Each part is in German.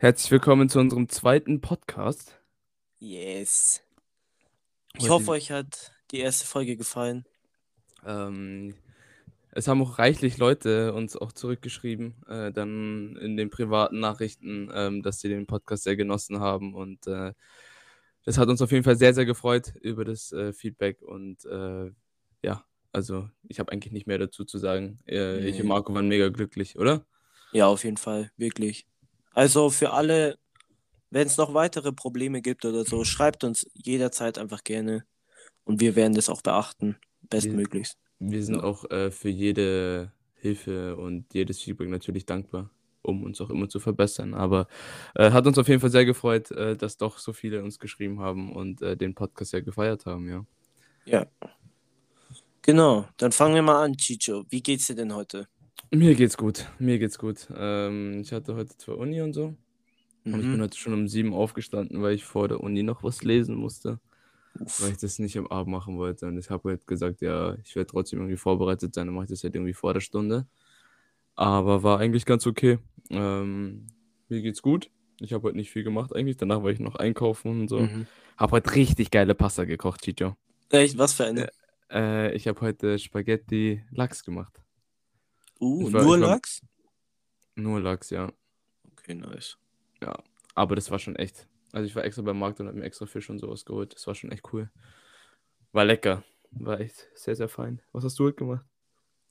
Herzlich willkommen zu unserem zweiten Podcast. Yes. Ich hoffe, euch hat die erste Folge gefallen. Ähm, es haben auch reichlich Leute uns auch zurückgeschrieben, äh, dann in den privaten Nachrichten, ähm, dass sie den Podcast sehr genossen haben. Und äh, das hat uns auf jeden Fall sehr, sehr gefreut über das äh, Feedback. Und äh, ja, also ich habe eigentlich nicht mehr dazu zu sagen. Äh, Ich und. Marco waren mega glücklich, oder? Ja, auf jeden Fall, wirklich. Also für alle, wenn es noch weitere Probleme gibt oder so, schreibt uns jederzeit einfach gerne und wir werden das auch beachten, bestmöglichst. Wir sind Ja. auch äh, für jede Hilfe und jedes Feedback natürlich dankbar, um uns auch immer zu verbessern. Aber äh, hat uns auf jeden Fall sehr gefreut, äh, dass doch so viele uns geschrieben haben und äh, den Podcast sehr gefeiert haben, ja. Ja. Genau, dann fangen wir mal an, Chicho. Wie geht's dir denn heute? Mir geht's gut, mir geht's gut. Ähm, ich hatte heute zwar Uni und so, aber ich bin Mhm. heute schon um sieben aufgestanden, weil ich vor der Uni noch was lesen musste, Uff. weil ich das nicht am Abend machen wollte. Und ich habe halt gesagt, ja, ich werde trotzdem irgendwie vorbereitet sein, dann mache ich das halt irgendwie vor der Stunde. Aber war eigentlich ganz okay. Ähm, mir geht's gut. Ich habe heute nicht viel gemacht eigentlich. Danach war ich noch einkaufen und so. Mhm. Habe heute richtig geile Pasta gekocht, Chicho. Echt, was für eine? Äh, ich habe heute Spaghetti Lachs gemacht. Uh, war- nur ich war- Lachs? Nur Lachs, ja. Okay, nice. Aber das war schon echt. Also ich war extra beim Markt und habe mir extra Fisch und sowas geholt. Das war schon echt cool. War lecker. War echt sehr, sehr fein. Was hast du heute gemacht?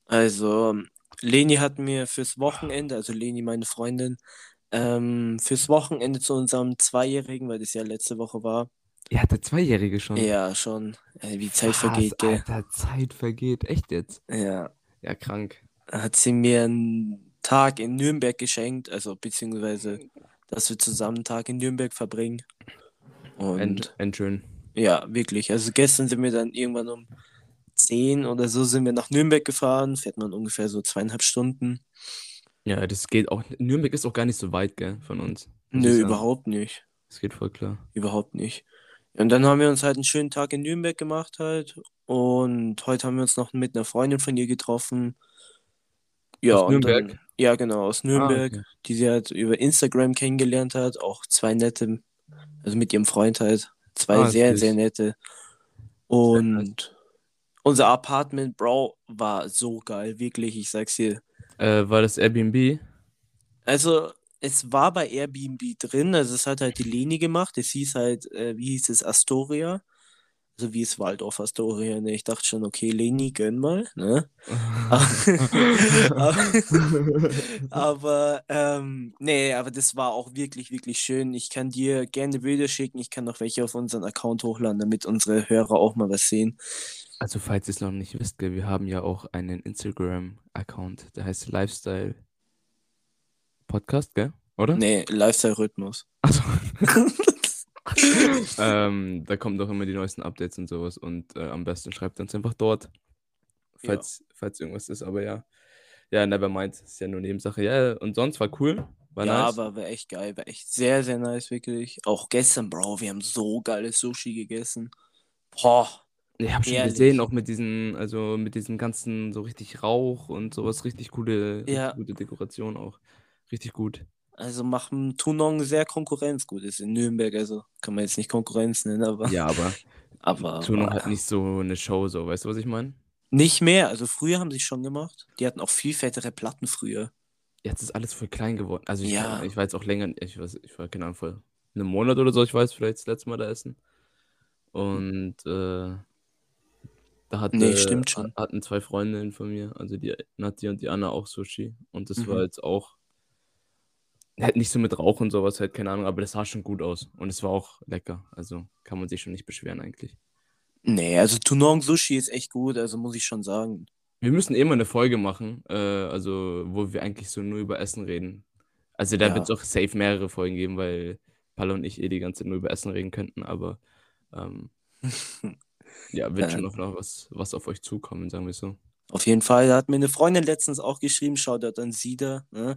Also, Leni hat mir fürs Wochenende, also Leni, meine Freundin, ähm, fürs Wochenende zu unserem Zweijährigen, weil das ja letzte Woche war. Ja, der Zweijährige schon. Ja, schon. Äh, wie Zeit Was, vergeht, gell? Alter, Zeit vergeht. Echt jetzt? Ja. Ja, krank. Hat sie mir einen Tag in Nürnberg geschenkt, also beziehungsweise, dass wir zusammen einen Tag in Nürnberg verbringen. Und End, end schön. ja, wirklich. Also gestern sind wir dann irgendwann um 10 oder so sind wir nach Nürnberg gefahren, fährt man ungefähr so zweieinhalb Stunden. Ja, das geht auch. Nürnberg ist auch gar nicht so weit, gell, von uns. Nö, sagen. überhaupt nicht. Das geht voll klar. Überhaupt nicht. Und dann haben wir uns halt einen schönen Tag in Nürnberg gemacht halt. Und heute haben wir uns noch mit einer Freundin von ihr getroffen. Ja, Aus Nürnberg? dann, ja, genau, aus Nürnberg, okay. die sie halt über Instagram kennengelernt hat. Auch zwei nette, also mit ihrem Freund halt. Zwei Ah, sehr, süß. sehr nette. Und unser Apartment, Bro, war so geil, wirklich, ich sag's dir. Äh, war das Airbnb? Also, es war bei Airbnb drin, also es hat halt die Leni gemacht. Es hieß halt, äh, wie hieß es, Astoria. Also wie es Waldorf Astoria, ne? Ich dachte schon, okay, Leni, gönn mal, ne? aber, ähm, nee, aber das war auch wirklich, wirklich schön. Ich kann dir gerne Bilder schicken, ich kann noch welche auf unseren Account hochladen, damit unsere Hörer auch mal was sehen. Also, falls ihr es noch nicht wisst, gell, wir haben ja auch einen Instagram-Account, der heißt Lifestyle Podcast, gell? Oder? Nee, Lifestyle-Rhythmus. Also. ähm, da kommen doch immer die neuesten Updates und sowas und äh, am besten schreibt uns einfach dort, falls, falls irgendwas ist, aber ja. Ja, nevermind, ist ja nur Nebensache. Ja, und sonst war cool, war ja, nice. aber war echt geil, war echt sehr, sehr nice, wirklich. Auch gestern, Bro, wir haben so geiles Sushi gegessen. Boah, Ich habe schon Ehrlich. gesehen, auch mit diesen, also mit diesem ganzen so richtig Rauch und sowas, richtig coole, Ja. gute Dekoration auch. Richtig gut. Also machen Tunong sehr Konkurrenz. Gut, ist in Nürnberg, also kann man jetzt nicht Konkurrenz nennen, aber, Ja, aber aber Tuno war- hat nicht so eine Show, so, weißt du, was ich meine? nicht mehr. Also früher haben sie es schon gemacht. Die hatten auch viel fettere Platten früher. Jetzt ist alles voll klein geworden. Also ich, Ja. ich war jetzt auch länger, ich weiß, ich war keine Ahnung, vor einem Monat oder so, ich weiß, vielleicht das letzte Mal da essen. Und äh, da hatte, Nee, stimmt schon. hatten zwei Freundinnen von mir, also die Nati und die Anna auch Sushi. Und das Mhm. war jetzt auch halt nicht so mit Rauch und sowas, halt keine Ahnung, aber das sah schon gut aus. Und es war auch lecker. Also kann man sich schon nicht beschweren eigentlich. Nee, also Tunong Sushi ist echt gut, also muss ich schon sagen. Wir müssen eh mal eine Folge machen, äh, also wo wir eigentlich so nur über Essen reden. Also da Ja. wird es auch safe mehrere Folgen geben, weil Palle und ich eh die ganze Zeit nur über Essen reden könnten, aber ähm, ja, wird schon Ähm. noch, was, was auf euch zukommen, sagen wir so. Auf jeden Fall, da hat mir eine Freundin letztens auch geschrieben, Shoutout an Sida, ne,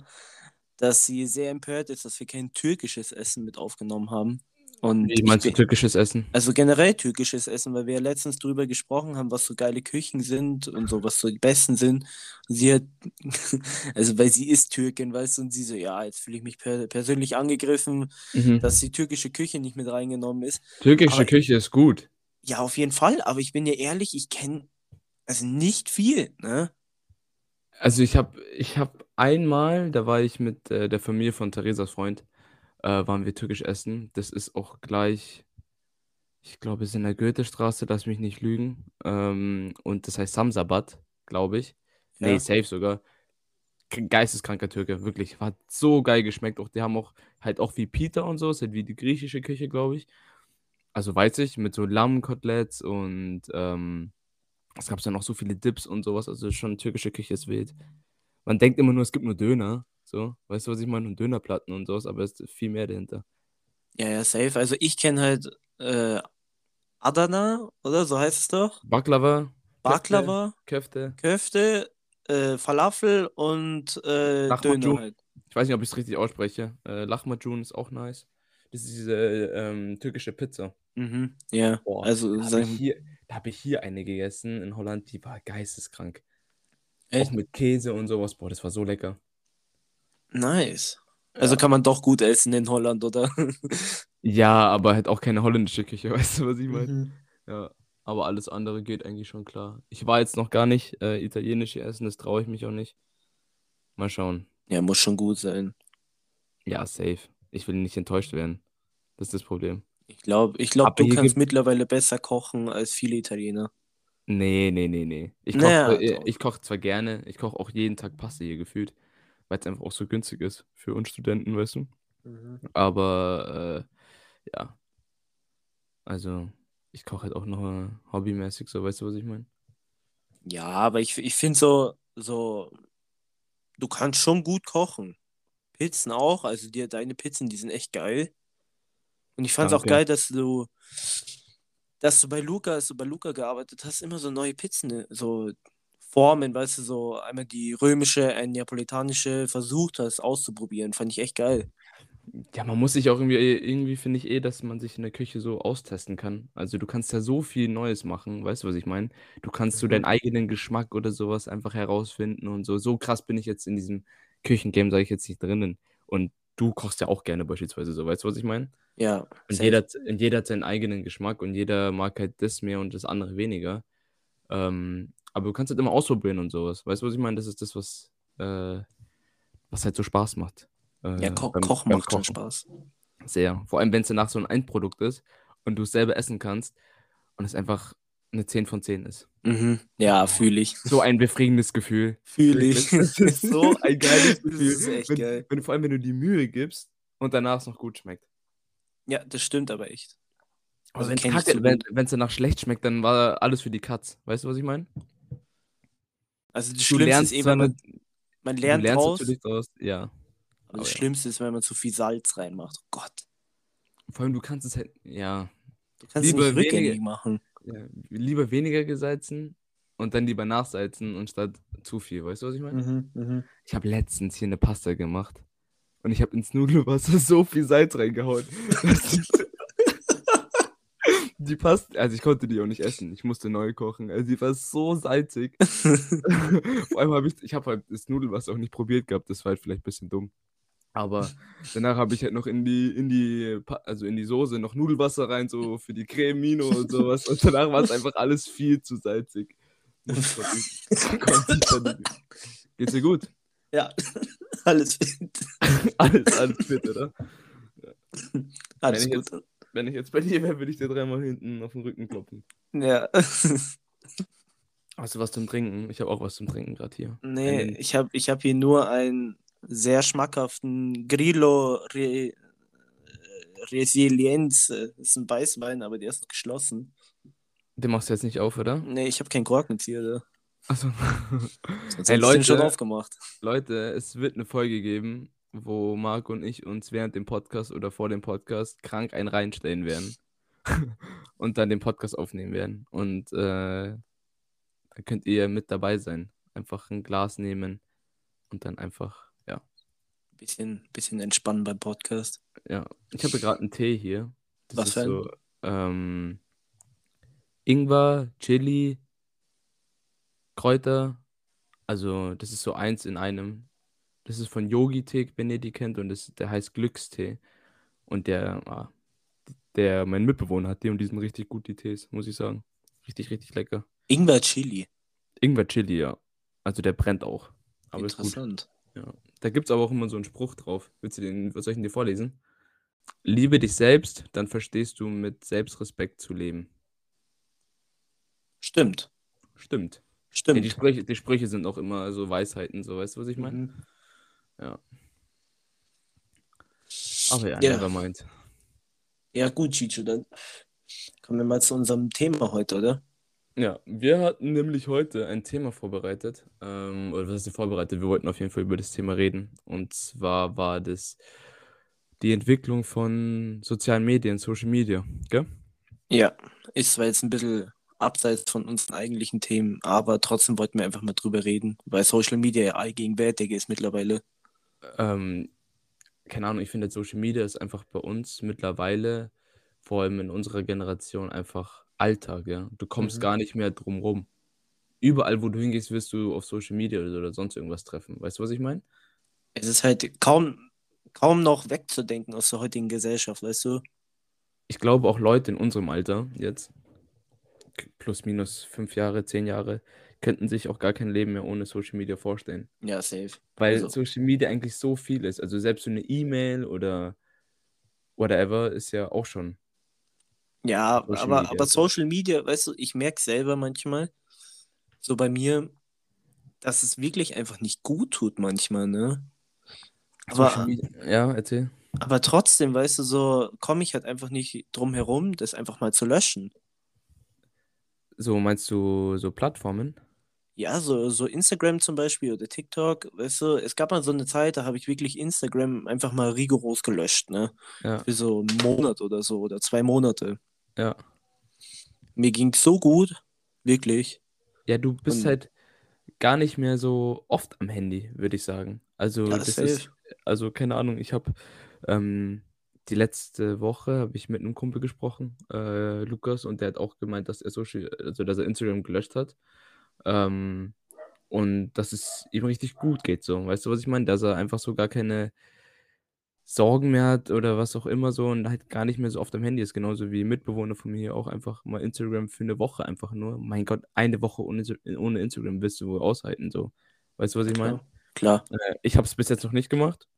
dass sie sehr empört ist, dass wir kein türkisches Essen mit aufgenommen haben. Und Wie meinst du türkisches Essen? also generell türkisches Essen, weil wir ja letztens drüber gesprochen haben, was so geile Küchen sind und so, was so die besten sind. Und sie hat, also weil sie ist Türkin, weißt du, und sie so, ja, jetzt fühle ich mich per persönlich angegriffen, Mhm. dass die türkische Küche nicht mit reingenommen ist. Türkische Aber- Küche ist gut. Ja, auf jeden Fall, aber ich bin ja ehrlich, ich kenne also nicht viel, ne? Also ich habe ich hab einmal, da war ich mit äh, der Familie von Theresas Freund, äh, waren wir türkisch essen. Das ist auch gleich, ich glaube, es ist in der Goethestraße, lass mich nicht lügen. Ähm, und das heißt Samsabat, glaube ich. Nee, Ja. safe sogar. Geisteskranker Türke, wirklich. Hat so geil geschmeckt. Auch die haben auch halt auch wie Pita und so, ist halt wie die griechische Küche, glaube ich. Also weiß ich, mit so Lammkoteletts und ähm, es gab ja noch so viele Dips und sowas. Also schon türkische Küche ist wild. Man denkt immer nur, es gibt nur Döner. So, weißt du, was ich meine? Und Dönerplatten und sowas, aber es ist viel mehr dahinter. Ja, ja, safe. Also ich kenne halt äh, Adana, oder? So heißt es doch. Baklava, Baklava, Köfte. Köfte, äh, Falafel und äh. Döner halt. Ich weiß nicht, ob ich es richtig ausspreche. Äh, Lahmacun ist auch nice. Das ist diese ähm, türkische Pizza. Mhm, ja. Boah, Also da habe ich, hier, da hab ich hier eine gegessen in Holland, die war geisteskrank. Auch echt mit Käse und sowas. Boah, das war so lecker. nice. Also kann man doch gut essen in Holland, oder? Ja, aber halt auch keine holländische Küche, weißt du, was ich meine? Mhm. Ja, aber alles andere geht eigentlich schon klar. Ich war jetzt noch gar nicht äh, italienisch essen, das traue ich mich auch nicht. Mal schauen. Ja, muss schon gut sein. Ja, safe. Ich will nicht enttäuscht werden. Das ist das Problem. Ich glaube, ich glaub, Aber du kannst mittlerweile besser kochen als viele Italiener. Nee, nee, nee, nee. Ich koche Naja, zwar, ich koch zwar gerne, ich koche auch jeden Tag Pasta hier gefühlt, weil es einfach auch so günstig ist für uns Studenten, weißt du? Aber äh, ja, also ich koche halt auch noch hobbymäßig, so weißt du, was ich meine? Ja, aber ich, ich finde so, so, du kannst schon gut kochen. Pizzen auch, also dir, deine Pizzen, die sind echt geil. Und ich fand es auch geil, dass du, dass du bei Luca, als du bei Luca gearbeitet hast, immer so neue Pizzen, äh, so Formen, weißt du, so einmal die römische, eine neapolitanische versucht hast auszuprobieren. Fand ich echt geil. Ja, man muss sich auch irgendwie, irgendwie finde ich eh, dass man sich in der Küche so austesten kann. Also du kannst ja so viel Neues machen, weißt du, was ich meine? Du kannst so Mhm. deinen eigenen Geschmack oder sowas einfach herausfinden und so. So krass bin ich jetzt in diesem Küchengame, sage ich jetzt nicht drinnen. Und du kochst ja auch gerne beispielsweise so, weißt du, was ich meine? Ja, Und jeder, hat- und jeder hat seinen eigenen Geschmack und jeder mag halt das mehr und das andere weniger. Ähm, aber du kannst halt immer ausprobieren und sowas. Weißt du, was ich meine? Das ist das, was, äh, was halt so Spaß macht. Äh, Ja, ko beim- Kochen beim macht schon Kochen. Spaß. Sehr. Vor allem, wenn es danach so ein Endprodukt ist und du es selber essen kannst und es einfach eine 10 von 10 ist. Mhm. Ja, fühle ich. So ein befriedigendes Gefühl. Fühle ich. Das ist so ein geiles Das Gefühl. ist echt wenn, geil. Wenn, vor allem, wenn du die Mühe gibst und danach es noch gut schmeckt. Ja, das stimmt aber echt. Aber Also wenn es danach schlecht schmeckt, dann war alles für die Katz. Weißt du, was ich meine? Also das Du Schlimmste ist lernst eh, wenn man, man lernt lernst draus, natürlich daraus, ja. aber aber das ja. Schlimmste ist, wenn man zu viel Salz reinmacht. Oh Gott, Vor allem, du kannst es halt, ja, du kannst es lieber nicht rückgängig weniger, machen. Ja, lieber weniger gesalzen und dann lieber nachsalzen anstatt zu viel. Weißt du, was ich meine? Mhm, mhm. Ich habe letztens hier eine Pasta gemacht und ich habe ins Nudelwasser so viel Salz reingehauen. Die passt, also ich konnte die auch nicht essen. Ich musste neu kochen. Also die war so salzig. Vor allem habe ich, ich habe halt das Nudelwasser auch nicht probiert gehabt. Das war halt vielleicht ein bisschen dumm. Aber danach habe ich halt noch in die, in die, also in die Soße noch Nudelwasser rein, so für die Cremino und sowas. Und danach war es einfach alles viel zu salzig. Geht's dir gut? Ja, alles fit. Alles, alles fit, oder? Alles Wenn ich gut. Wenn ich jetzt bei dir wäre, würde ich dir dreimal hinten auf den Rücken klopfen. Ja. Hast du was zum Trinken? Ich habe auch was zum Trinken gerade hier. Nee, Einen- ich habe ich hab hier nur einen sehr schmackhaften Grillo Re Resilienz. Das ist ein Weißwein, aber der ist geschlossen. Den machst du jetzt nicht auf, oder? Nee, ich habe keinen Korkenzieher da. Sonst Hey, den schon Leute. aufgemacht. Leute, es wird eine Folge geben, wo Marc und ich uns während dem Podcast oder vor dem Podcast krank einen reinstellen werden. und dann den Podcast aufnehmen werden. Und äh, dann könnt ihr mit dabei sein. Einfach ein Glas nehmen und dann einfach. Bisschen, bisschen entspannen beim Podcast. Ja. Ich habe gerade einen Tee hier. Das Was ist für ein? so ähm, Ingwer, Chili, Kräuter. Also, das ist so eins in einem. Das ist von Yogi-Tee, wenn ihr die kennt, und das, der heißt Glückstee. Und der, ah, der, mein Mitbewohner hat die und die sind richtig gut, die Tees, muss ich sagen. Richtig, richtig lecker. Ingwer Chili. Ingwer Chili, ja. Also der brennt auch. Aber ist gut. Interessant. Ja. Da gibt es aber auch immer so einen Spruch drauf. Willst du den, was soll ich denn dir vorlesen? Liebe dich selbst, dann verstehst du mit Selbstrespekt zu leben. Stimmt. Stimmt. Ja, Stimmt. die, Sprüche, die Sprüche sind auch immer so Weisheiten, so weißt du, was ich meine? Mhm. Ja. Aber ja, Ja. mind. Ja, gut, Chicho, dann kommen wir mal zu unserem Thema heute, oder? Ja, wir hatten nämlich heute ein Thema vorbereitet. Ähm, oder was ist vorbereitet? Wir wollten auf jeden Fall über das Thema reden. Und zwar war das die Entwicklung von sozialen Medien, Social Media, gell? Ja, ist zwar jetzt ein bisschen abseits von unseren eigentlichen Themen, aber trotzdem wollten wir einfach mal drüber reden, weil Social Media ja allgegenwärtig ist mittlerweile. Ähm, keine Ahnung, ich finde, Social Media ist einfach bei uns mittlerweile, vor allem in unserer Generation, einfach Alltag, ja. Du kommst Mhm. gar nicht mehr drum rum. Überall, wo du hingehst, wirst du auf Social Media oder, sonst irgendwas treffen. Weißt du, was ich meine? Es ist halt kaum, kaum noch wegzudenken aus der heutigen Gesellschaft, weißt du? Ich glaube, auch Leute in unserem Alter jetzt, plus minus fünf Jahre, zehn Jahre, könnten sich auch gar kein Leben mehr ohne Social Media vorstellen. Ja, safe. Weil Also, Social Media eigentlich so viel ist. Also selbst so eine E-Mail oder whatever ist ja auch schon ja, Social aber, Media. aber Social Media, weißt du, ich merke selber manchmal, so bei mir, dass es wirklich einfach nicht gut tut manchmal, ne? Social Aber, Media. Ja, erzähl. aber trotzdem, weißt du, so komme ich halt einfach nicht drum herum, das einfach mal zu löschen. So meinst du so Plattformen? Ja, so, so Instagram zum Beispiel oder TikTok, weißt du, es gab mal so eine Zeit, da habe ich wirklich Instagram einfach mal rigoros gelöscht, ne? Ja, Für so einen Monat oder so oder zwei Monate. Ja. Mir ging's so gut, wirklich. Ja, du bist Und halt gar nicht mehr so oft am Handy, würde ich sagen. Also ja, das safe. ist, also keine Ahnung, ich habe ähm, die letzte Woche habe ich mit einem Kumpel gesprochen, äh, Lukas, und der hat auch gemeint, dass er Social, also dass er Instagram gelöscht hat. Ähm, und dass es ihm richtig gut geht, so. Weißt du, was ich meine? Dass er einfach so gar keine Sorgen mehr hat oder was auch immer so und halt gar nicht mehr so oft am Handy ist. Genauso wie Mitbewohner von mir auch einfach mal Instagram für eine Woche einfach nur. Mein Gott, eine Woche ohne, ohne Instagram wirst du wohl aushalten, so. Weißt du, was ich meine? Klar. Äh, ich habe es bis jetzt noch nicht gemacht,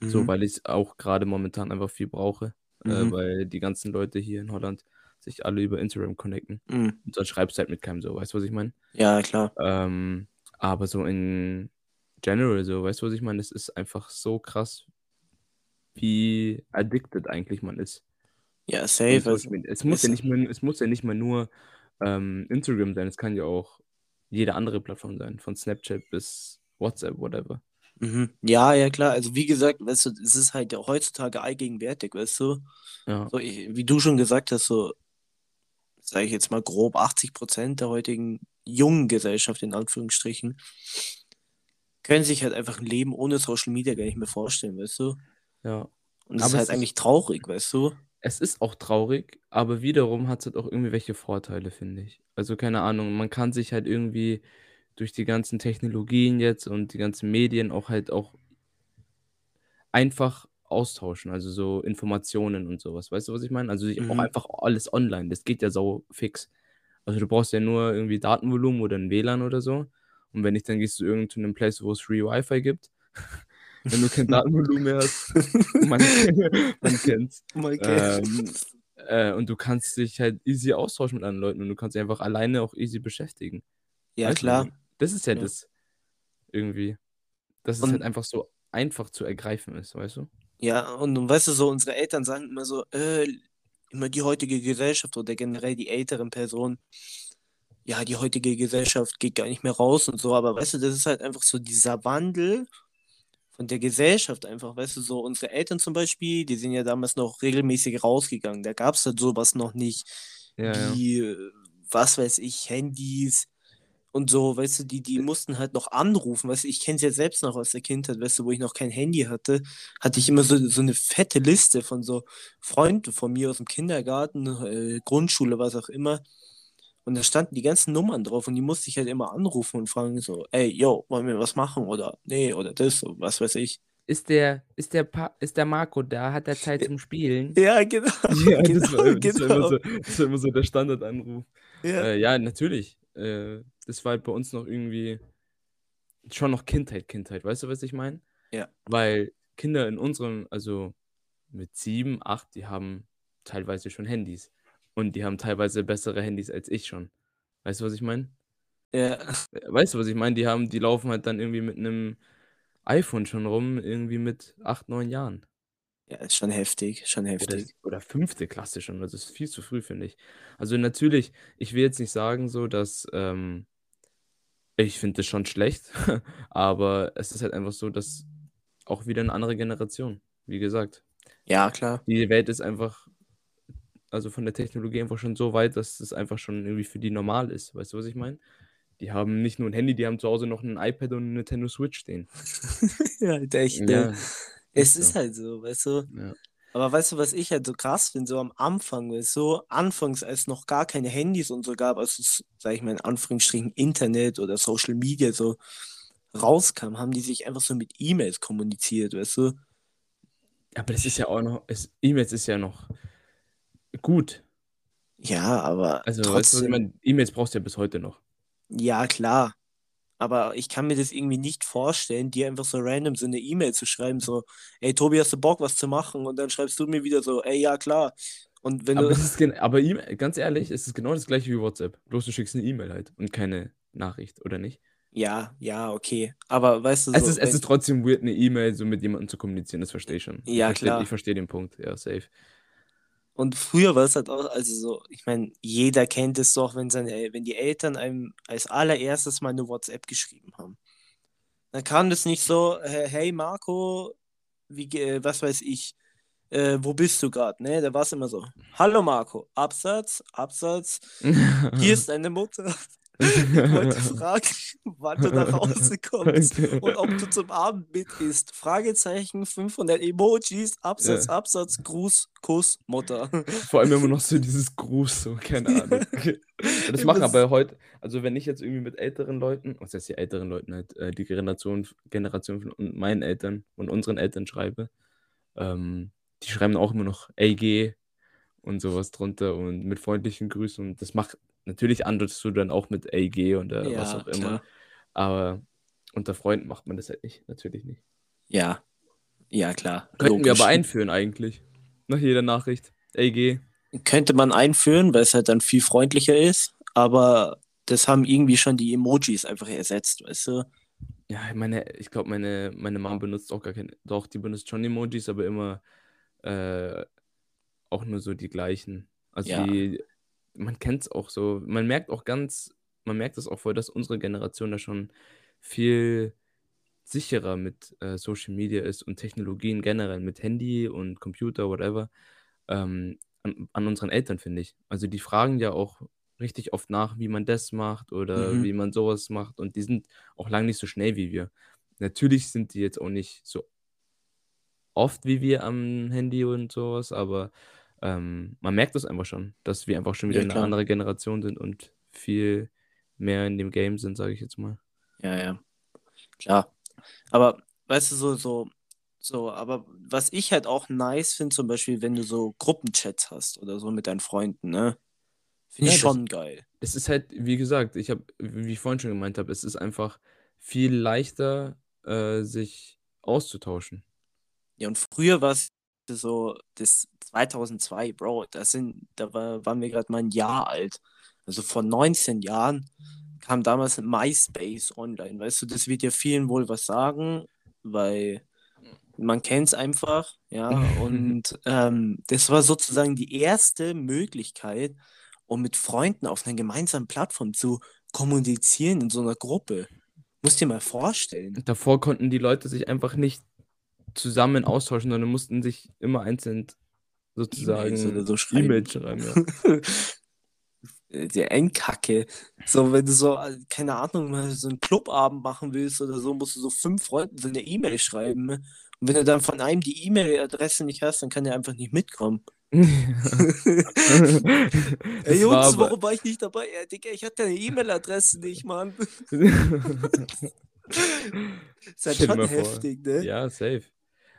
so, Mhm. weil ich es auch gerade momentan einfach viel brauche, äh, Mhm. weil die ganzen Leute hier in Holland sich alle über Instagram connecten. Mhm. Und sonst schreibst du halt mit keinem so, weißt du, was ich meine? Ja, klar. Ähm, aber so in general, so, weißt du, was ich meine? Es ist einfach so krass, wie addicted eigentlich man ist Ja, safe. Also. Es muss es, ja nicht mehr, es muss ja nicht mal nur ähm, Instagram sein, es kann ja auch jede andere Plattform sein, von Snapchat bis WhatsApp, whatever. mhm. Ja, ja, klar. Also, wie gesagt, weißt du, es ist halt ja heutzutage allgegenwärtig, weißt du? Ja, So, ich, wie du schon gesagt hast, so, sage ich jetzt mal grob, 80 Prozent der heutigen jungen Gesellschaft, in Anführungsstrichen, können sich halt einfach ein Leben ohne Social Media gar nicht mehr vorstellen, weißt du? Ja. Und das ist Aber halt ist, eigentlich traurig, weißt du? es ist auch traurig, aber wiederum hat es halt auch irgendwie welche Vorteile, finde ich. Also keine Ahnung, man kann sich halt irgendwie durch die ganzen Technologien jetzt und die ganzen Medien auch halt auch einfach austauschen, also so Informationen und sowas. Weißt du, was ich meine? Also sich auch Mhm. einfach alles online. Das geht ja so fix. Also du brauchst ja nur irgendwie Datenvolumen oder ein WLAN oder so. Und wenn nicht, dann gehst du irgendwo zu einem Place, wo es Free Wi-Fi gibt. Wenn du kein Datenvolumen mehr hast. Man, man kennt's. Ähm, äh, und du kannst dich halt easy austauschen mit anderen Leuten und du kannst dich einfach alleine auch easy beschäftigen. Ja, Weißt du? klar. Das ist ja Ja. das irgendwie. Dass es halt Und einfach so einfach zu ergreifen ist, weißt du? ja, und, und weißt du, so unsere Eltern sagen immer so, äh, immer die heutige Gesellschaft oder generell die älteren Personen, ja, die heutige Gesellschaft geht gar nicht mehr raus und so, aber weißt du, das ist halt einfach so dieser Wandel von der Gesellschaft einfach, weißt du, so unsere Eltern zum Beispiel, die sind ja damals noch regelmäßig rausgegangen, da gab es halt sowas noch nicht, Ja, ja. wie, äh, was weiß ich, Handys Und so, weißt du, die, die mussten halt noch anrufen. Weißt du, ich kenne es ja selbst noch aus der Kindheit, weißt du, wo ich noch kein Handy hatte, hatte ich immer so, so eine fette Liste von so Freunden von mir aus dem Kindergarten, äh, Grundschule, was auch immer. Und da standen die ganzen Nummern drauf und die musste ich halt immer anrufen und fragen so, ey, yo, wollen wir was machen oder nee, oder das, so, was weiß ich. Ist der, ist der, pa ist der Marco da? Hat er Zeit zum Spielen? Ja, genau. Ja, genau, das, war, das, war immer genau. so, das war immer so der Standardanruf. Ja. Äh, ja, natürlich. Äh, das war halt bei uns noch irgendwie schon noch Kindheit, Kindheit. Weißt du, was ich meine? Ja. Weil Kinder in unserem, also mit sieben, acht, die haben teilweise schon Handys. Und die haben teilweise bessere Handys als ich schon. Weißt du, was ich meine? ja. Weißt du, was ich meine? Die haben, die laufen halt dann irgendwie mit einem iPhone schon rum, irgendwie mit acht, neun Jahren. Ja, ist schon heftig, schon Oder, heftig. oder fünfte Klasse schon. Das ist viel zu früh, finde ich. Also natürlich, ich will jetzt nicht sagen so, dass ähm, ich finde das schon schlecht, aber es ist halt einfach so, dass auch wieder eine andere Generation, wie gesagt. Ja, klar. Die Welt ist einfach, also von der Technologie einfach schon so weit, dass es einfach schon irgendwie für die normal ist. Weißt du, was ich meine? Die haben nicht nur ein Handy, die haben zu Hause noch ein iPad und eine Nintendo Switch stehen. ja, halt echt. ne? Ja, Es ist so. halt so, weißt du. ja. Aber weißt du, was ich halt so krass finde, so am Anfang, weißt du, anfangs, als noch gar keine Handys und so gab, als es, sag ich mal, in Anführungsstrichen Internet oder Social Media so rauskam, haben die sich einfach so mit E-Mails kommuniziert, weißt du. Aber das ist ja auch noch, es, E-Mails ist ja noch gut. Ja, aber Also, weißt du, was ich trotzdem, meine? E-Mails brauchst du ja bis heute noch. ja, klar. Aber ich kann mir das irgendwie nicht vorstellen, dir einfach so random so eine E-Mail zu schreiben, so, ey, Tobi, hast du Bock, was zu machen? Und dann schreibst du mir wieder so, ey, ja, klar. Und wenn Aber, du, es aber e ganz ehrlich, es ist genau das gleiche wie WhatsApp. Bloß du schickst eine E-Mail halt und keine Nachricht, oder nicht? ja, ja, okay. Aber weißt du, Es so, ist, es ist trotzdem weird, eine E-Mail so mit jemandem zu kommunizieren, das verstehe ich schon. Ich Ja, verstehe, klar. Ich verstehe den Punkt, ja, safe. Und früher war es halt auch, also so, ich meine, jeder kennt es doch, wenn seine, wenn die Eltern einem als allererstes mal eine WhatsApp geschrieben haben. Dann kam das nicht so, hey Marco, wie, äh, was weiß ich, äh, wo bist du gerade? Ne, da war es immer so, hallo Marco, Absatz, Absatz, hier ist deine Mutter. Ich wollte fragen, wann du nach Hause kommst und ob du zum Abend mit isst. Fragezeichen, 500 Emojis, Absatz, Ja. Absatz, Gruß, Kuss, Mutter. Vor allem immer noch so dieses Gruß, so, keine Ahnung. Das machen aber heute, also wenn ich jetzt irgendwie mit älteren Leuten, was heißt die älteren Leuten halt, äh, die Generation, Generation von meinen Eltern und unseren Eltern schreibe, ähm, die schreiben auch immer noch AG und sowas drunter und mit freundlichen Grüßen und das macht, natürlich antwortest du dann auch mit AG und äh, was Ja, auch immer, klar. aber unter Freunden macht man das halt nicht, natürlich nicht. Ja, ja, klar. Könnten wir logisch. aber einführen eigentlich, nach jeder Nachricht, AG. Könnte man einführen, weil es halt dann viel freundlicher ist, aber das haben irgendwie schon die Emojis einfach ersetzt, weißt du? Ja, meine, ich glaube, meine, meine Mom benutzt auch gar keine. Doch, die benutzt schon Emojis, aber immer äh, auch nur so die gleichen. Also Ja. die, man kennt es auch so. Man merkt auch ganz, man merkt es auch voll, dass unsere Generation da schon viel sicherer mit äh, Social Media ist und Technologien generell, mit Handy und Computer, whatever, ähm, an, an unseren Eltern, finde ich. Also die fragen ja auch richtig oft nach, wie man das macht oder Mhm. wie man sowas macht und die sind auch lang nicht so schnell wie wir. Natürlich sind die jetzt auch nicht so oft wie wir am Handy und sowas, aber ähm, man merkt das einfach schon, dass wir einfach schon wieder Ja, eine klar. andere Generation sind und viel mehr in dem Game sind, sage ich jetzt mal. Ja, ja. Klar. Aber weißt du, so, so, so, aber was ich halt auch nice finde, zum Beispiel, wenn du so Gruppenchats hast oder so mit deinen Freunden, ne? Finde Ja, ich das- schon geil. Es ist halt, wie gesagt, ich habe, wie ich vorhin schon gemeint habe, es ist einfach viel leichter, äh, sich auszutauschen. Ja, und früher war es so, das 2002, Bro, das sind, da war, waren wir gerade mal ein Jahr alt. Also vor 19 Jahren kam damals MySpace online. Weißt du, das wird ja vielen wohl was sagen, weil man kennt es einfach, ja. Und ähm, das war sozusagen die erste Möglichkeit, um mit Freunden auf einer gemeinsamen Plattform zu kommunizieren in so einer Gruppe. Musst dir mal vorstellen. Davor konnten die Leute sich einfach nicht zusammen austauschen, sondern mussten sich immer einzeln sozusagen oder so schreiben. E-Mails schreiben. Ja. der Endkacke. So, wenn du so, keine Ahnung, mal so einen Clubabend machen willst oder so, musst du so fünf Freunden so eine E-Mail schreiben. Und wenn du dann von einem die E-Mail-Adresse nicht hast, dann kann der einfach nicht mitkommen. Ey, Jungs, aber- warum war ich nicht dabei? Ja, Digga, ich hatte deine E-Mail-Adresse nicht, Mann. Ist halt schon mal vor. heftig, ne? Ja, safe.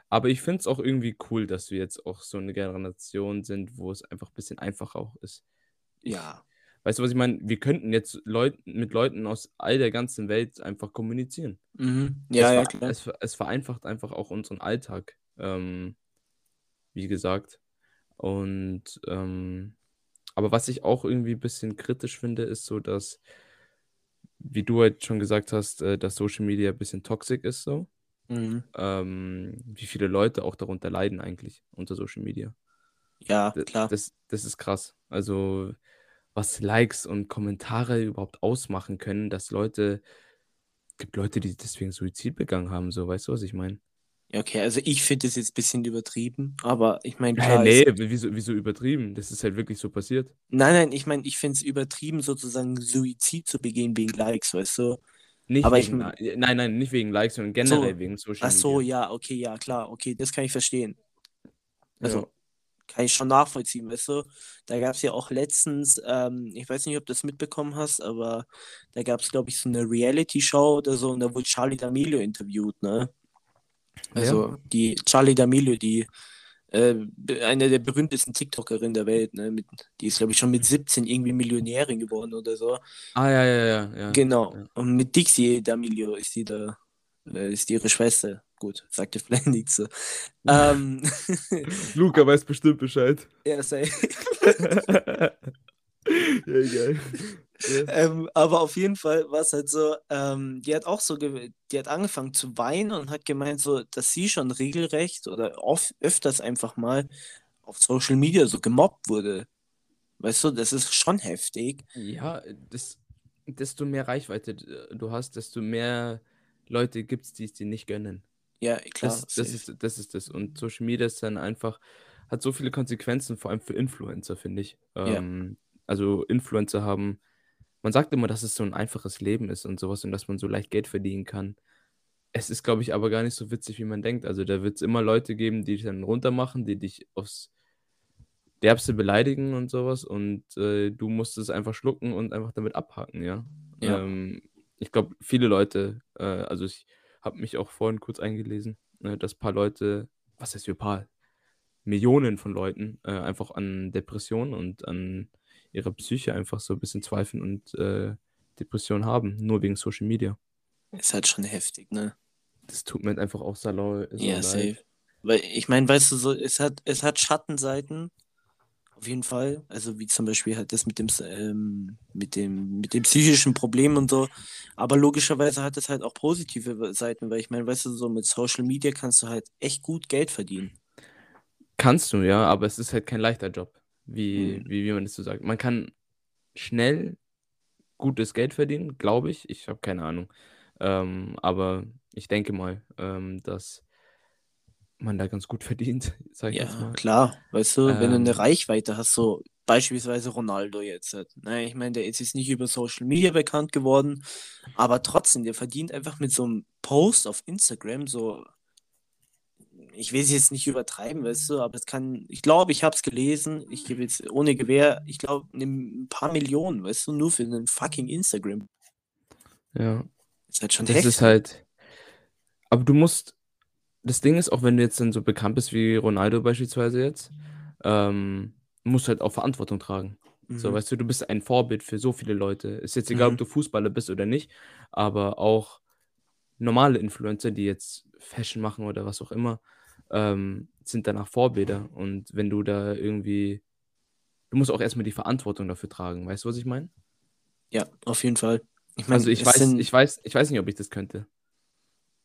Aber ich finde es auch irgendwie cool, dass wir jetzt auch so eine Generation sind, wo es einfach ein bisschen einfacher auch ist. Ja. Weißt du, was ich meine? Wir könnten jetzt Leut mit Leuten aus all der ganzen Welt einfach kommunizieren. Mhm. Ja, es, ja, klar. Es, es vereinfacht einfach auch unseren Alltag, ähm, wie gesagt. Und ähm, aber was ich auch irgendwie ein bisschen kritisch finde, ist so, dass, wie du halt schon gesagt hast, äh, dass Social Media ein bisschen toxisch ist, so. Mhm. Ähm, wie viele Leute auch darunter leiden eigentlich unter Social Media. Ja, klar. Das, das ist krass. Also, was Likes und Kommentare überhaupt ausmachen können, dass Leute, gibt Leute, die deswegen Suizid begangen haben, so, weißt du, was ich meine? Ja, okay, also ich finde das jetzt ein bisschen übertrieben, aber ich meine, klar. nee, es- wieso, wieso übertrieben? Das ist halt wirklich so passiert. Nein, nein, ich meine, ich finde es übertrieben, sozusagen Suizid zu begehen wegen Likes, weißt du? Nicht Aber ich wegen, Li- nein, nein, nicht wegen Likes, sondern generell wegen Social Ach so, Media. ja, okay, ja, klar, okay, das kann ich verstehen. Also, Ja. kann ich schon nachvollziehen, weißt du? Da gab es ja auch letztens, ähm, ich weiß nicht, ob du das mitbekommen hast, aber da gab es, glaube ich, so eine Reality-Show oder so und da wurde Charlie D'Amelio interviewt, ne? Also, die Charlie D'Amelio, die äh, eine der berühmtesten TikTokerinnen der Welt, ne? Mit, die ist, glaube ich, schon mit 17 irgendwie Millionärin geworden oder so. Ah, ja, ja, ja. ja. Genau. Ja. Und mit Dixie D'Amelio ist die da, äh, ist ihre Schwester. Gut, sagte vielleicht nichts so. ähm, Luca weiß bestimmt Bescheid. ja, sei. ja, geil. Ja. ähm, aber auf jeden Fall war es halt so, ähm, die hat auch so, die hat angefangen zu weinen und hat gemeint, so, dass sie schon regelrecht oder oft, öfters einfach mal auf Social Media so gemobbt wurde. Weißt du, das ist schon heftig. Ja, das, desto mehr Reichweite du hast, desto mehr Leute gibt es, die es dir nicht gönnen. Ja, klar. Das, das, ist, das ist das. Und Social Media ist dann einfach, hat so viele Konsequenzen, vor allem für Influencer, finde ich. Ähm, Also Influencer haben, man sagt immer, dass es so ein einfaches Leben ist und sowas und dass man so leicht Geld verdienen kann. Es ist, glaube ich, aber gar nicht so witzig, wie man denkt. Also da wird es immer Leute geben, die dich dann runtermachen, die dich aufs Derbste beleidigen und sowas und äh, du musst es einfach schlucken und einfach damit abhaken, ja. Ja. Ähm, ich glaube, viele Leute, äh, also ich habe mich auch vorhin kurz eingelesen, äh, dass ein paar Leute, was heißt für ein paar, Millionen von Leuten äh, einfach an Depressionen und an ihrer Psyche einfach so ein bisschen zweifeln und äh, Depressionen haben, nur wegen Social Media. Ist halt schon heftig, ne? Das tut mir halt einfach auch so Ja, safe. Weil ich meine, weißt du, so, es hat, es hat Schattenseiten, auf jeden Fall. Also wie zum Beispiel halt das mit dem, ähm, mit dem, mit dem psychischen Problem und so. Aber logischerweise hat es halt auch positive Seiten, weil ich meine, weißt du, so mit Social Media kannst du halt echt gut Geld verdienen. Kannst du, ja, aber es ist halt kein leichter Job, wie, Hm. wie, wie man das so sagt. Man kann schnell gutes Geld verdienen, glaube ich. Ich habe keine Ahnung. Ähm, aber ich denke mal, ähm, dass man da ganz gut verdient, sag ich jetzt Ja, mal. klar. Weißt du, wenn du eine Ähm. Reichweite hast, so beispielsweise Ronaldo jetzt. Halt, ne? Ich meine, der ist jetzt nicht über Social Media bekannt geworden, aber trotzdem, der verdient einfach mit so einem Post auf Instagram so. Ich will es jetzt nicht übertreiben, weißt du, aber es kann, ich glaube, ich habe es gelesen, ich gebe jetzt ohne Gewehr, ich glaube, ein paar Millionen, weißt du, nur für einen fucking Instagram. Ja. Ist halt schon Das heftig. ist halt. Aber du musst. Das Ding ist, auch wenn du jetzt dann so bekannt bist wie Ronaldo beispielsweise jetzt, ähm, musst du halt auch Verantwortung tragen. So, Mhm. weißt du, du bist ein Vorbild für so viele Leute. Ist jetzt egal, Mhm. ob du Fußballer bist oder nicht, aber auch normale Influencer, die jetzt Fashion machen oder was auch immer, ähm, sind danach Vorbilder. Und wenn du da irgendwie, du musst auch erstmal die Verantwortung dafür tragen. Weißt du, was ich meine? Ja, auf jeden Fall. Ich meine, Also ich weiß, sind- ich weiß, ich weiß nicht, ob ich das könnte.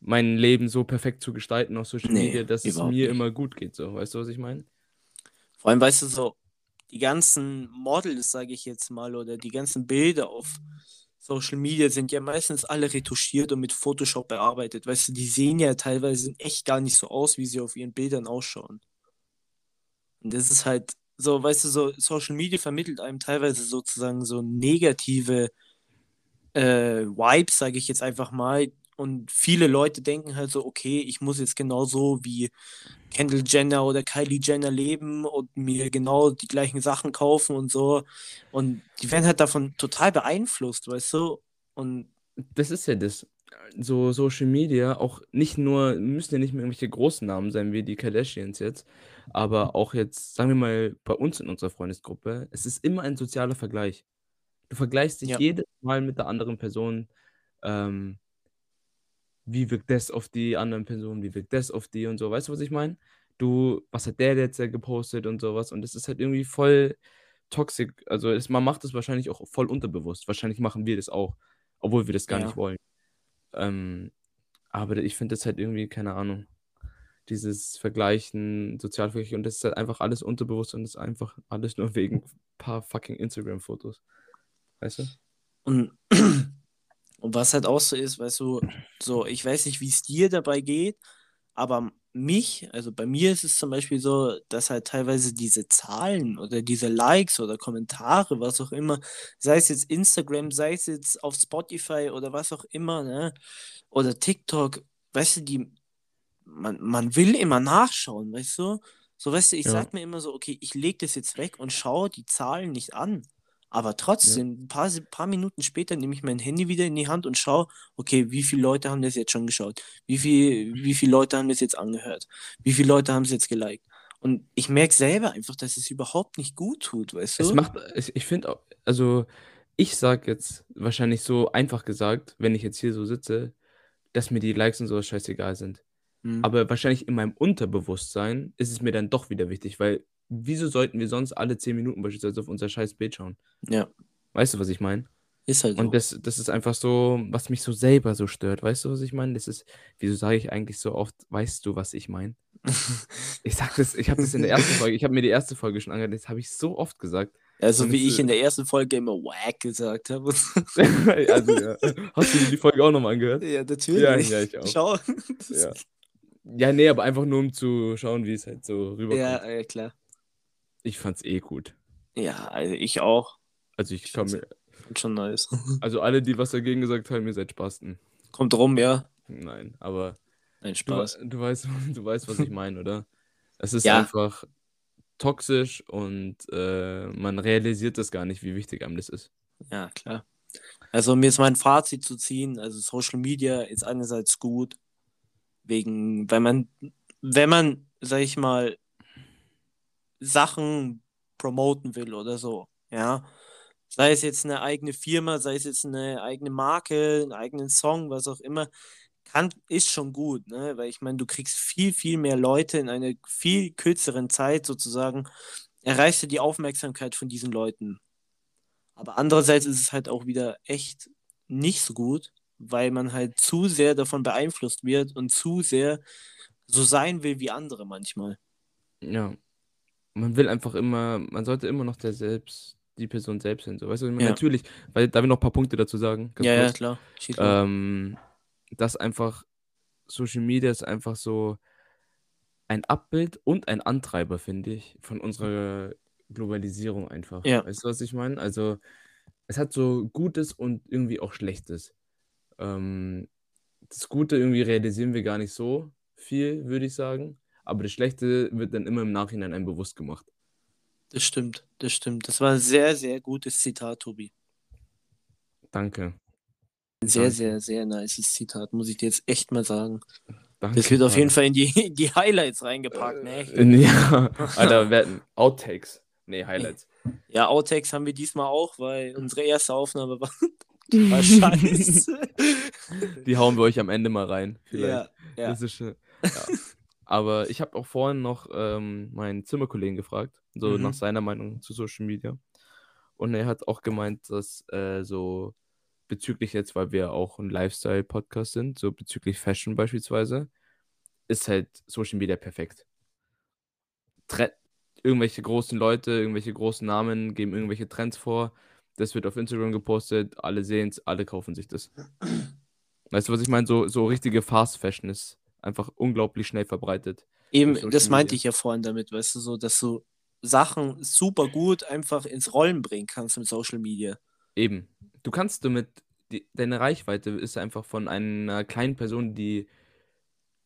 Mein Leben so perfekt zu gestalten auf Social Nee, Media, dass es mir nicht. immer gut geht. So, weißt du, was ich meine? Vor allem, weißt du, so, die ganzen Models, sage ich jetzt mal, oder die ganzen Bilder auf Social Media sind ja meistens alle retuschiert und mit Photoshop bearbeitet. Weißt du, die sehen ja teilweise echt gar nicht so aus, wie sie auf ihren Bildern ausschauen. Und das ist halt so, weißt du, so Social Media vermittelt einem teilweise sozusagen so negative äh, Vibes, sage ich jetzt einfach mal. Und viele Leute denken halt so, okay, ich muss jetzt genauso wie Kendall Jenner oder Kylie Jenner leben und mir genau die gleichen Sachen kaufen und so. Und die werden halt davon total beeinflusst, weißt du? Und Das ist ja das. So Social Media, auch nicht nur, müssen ja nicht mehr irgendwelche großen Namen sein, wie die Kardashians jetzt, aber auch jetzt, sagen wir mal, bei uns in unserer Freundesgruppe, es ist immer ein sozialer Vergleich. Du vergleichst dich Ja. jedes Mal mit der anderen Person. Ähm, wie wirkt das auf die anderen Personen, wie wirkt das auf die und so. Weißt du, was ich meine? Du, was hat der jetzt gepostet und sowas? Und das ist halt irgendwie voll toxisch. Also es, man macht das wahrscheinlich auch voll unterbewusst. Wahrscheinlich machen wir das auch, obwohl wir das gar Ja. nicht wollen. Ähm, aber ich finde das halt irgendwie, keine Ahnung, dieses Vergleichen, Sozialvergleich und das ist halt einfach alles unterbewusst und das ist einfach alles nur wegen ein paar fucking Instagram-Fotos. Weißt du? Und, und was halt auch so ist, weißt du, so, ich weiß nicht, wie es dir dabei geht, aber mich, also bei mir ist es zum Beispiel so, dass halt teilweise diese Zahlen oder diese Likes oder Kommentare, was auch immer, sei es jetzt Instagram, sei es jetzt auf Spotify oder was auch immer, ne, oder TikTok, weißt du, die, man, man will immer nachschauen, weißt du? So, weißt du, ich Ja. sag mir immer so, okay, ich leg das jetzt weg und schaue die Zahlen nicht an. Aber trotzdem, ein paar, paar Minuten später nehme ich mein Handy wieder in die Hand und schaue, okay, wie viele Leute haben das jetzt schon geschaut? Wie viel, wie viele Leute haben das jetzt angehört? Wie viele Leute haben es jetzt geliked? Und ich merke selber einfach, dass es überhaupt nicht gut tut, weißt Es du? macht, ich, ich finde auch, also ich sag jetzt wahrscheinlich so einfach gesagt, wenn ich jetzt hier so sitze, dass mir die Likes und sowas scheißegal sind. Hm. Aber wahrscheinlich in meinem Unterbewusstsein ist es mir dann doch wieder wichtig, weil wieso sollten wir sonst alle 10 Minuten beispielsweise auf unser scheiß Bild schauen? Ja, Weißt du, was ich meine? ist halt so. Und das, das ist einfach so, was mich so selber so stört. Weißt du, was ich meine? Das ist, wieso sage ich eigentlich so oft, weißt du, was ich meine? Ich sag das, ich habe das in der ersten Folge, ich habe mir die erste Folge schon angehört, das habe ich so oft gesagt. Also Und wie ich in der ersten Folge immer wack gesagt habe. also, ja. Hast du dir die Folge auch nochmal angehört? Ja, natürlich. Ja, ja, ich auch. Schau. Ja. Ja, nee, aber einfach nur um zu schauen, wie es halt so rüberkommt. Ja, ja, klar. Ich fand's eh gut. Ja, also ich auch. Also ich kann mir, Fand schon nice. also alle, die was dagegen gesagt haben, ihr seid Spasten. Kommt rum, ja. Nein, aber Ein du, Spaß. du weißt, du weißt, was ich meine, oder? Es ist Ja. einfach toxisch und äh, man realisiert das gar nicht, wie wichtig einem das ist. Ja, klar. Also, um jetzt mein Fazit zu ziehen, also Social Media ist einerseits gut, wegen, wenn man, wenn man, sag ich mal, Sachen promoten will oder so, ja. Sei es jetzt eine eigene Firma, sei es jetzt eine eigene Marke, einen eigenen Song, was auch immer, kann, ist schon gut, ne? Weil ich meine, du kriegst viel, viel mehr Leute in einer viel kürzeren Zeit sozusagen, erreichst du die Aufmerksamkeit von diesen Leuten. Aber andererseits ist es halt auch wieder echt nicht so gut, weil man halt zu sehr davon beeinflusst wird und zu sehr so sein will wie andere manchmal. Ja. Man will einfach immer, man sollte immer noch der selbst, die Person selbst sein. So, weißt du, ich meine, Ja. natürlich, weil darf ich noch ein paar Punkte dazu sagen? Ja, ja, klar. Ähm, dass einfach Social Media ist einfach so ein Abbild und ein Antreiber, finde ich, von unserer Globalisierung einfach. Ja. Weißt du, was ich meine? Also, es hat so Gutes und irgendwie auch Schlechtes. Ähm, das Gute irgendwie realisieren wir gar nicht so viel, würde ich sagen. Aber das Schlechte wird dann immer im Nachhinein einem bewusst gemacht. Das stimmt, das stimmt. Das war ein sehr, sehr gutes Zitat, Tobi. Danke. Ein sehr, Danke. sehr, sehr nices Zitat, muss ich dir jetzt echt mal sagen. Danke. Das wird auf Mann. jeden Fall in die, in die Highlights reingepackt, ne? Äh, Ja, Alter, werden Outtakes. Nee, Highlights. Ja, Outtakes haben wir diesmal auch, weil unsere erste Aufnahme war, war scheiße. Die hauen wir euch am Ende mal rein. Vielleicht. ja, ja. Das ist schon, ja. Aber ich habe auch vorhin noch ähm, meinen Zimmerkollegen gefragt, so Mhm. nach seiner Meinung zu Social Media. Und er hat auch gemeint, dass äh, so bezüglich jetzt, weil wir auch ein Lifestyle-Podcast sind, so bezüglich Fashion beispielsweise, ist halt Social Media perfekt. Tre irgendwelche großen Leute, irgendwelche großen Namen geben irgendwelche Trends vor. Das wird auf Instagram gepostet, alle sehen es, alle kaufen sich das. Weißt du, was ich meine? So, so richtige Fast Fashion ist einfach unglaublich schnell verbreitet. Eben, das meinte Media. ich ja vorhin damit, weißt du, so, dass du Sachen super gut einfach ins Rollen bringen kannst mit Social Media. Eben. Du kannst damit, die, deine Reichweite ist einfach von einer kleinen Person, die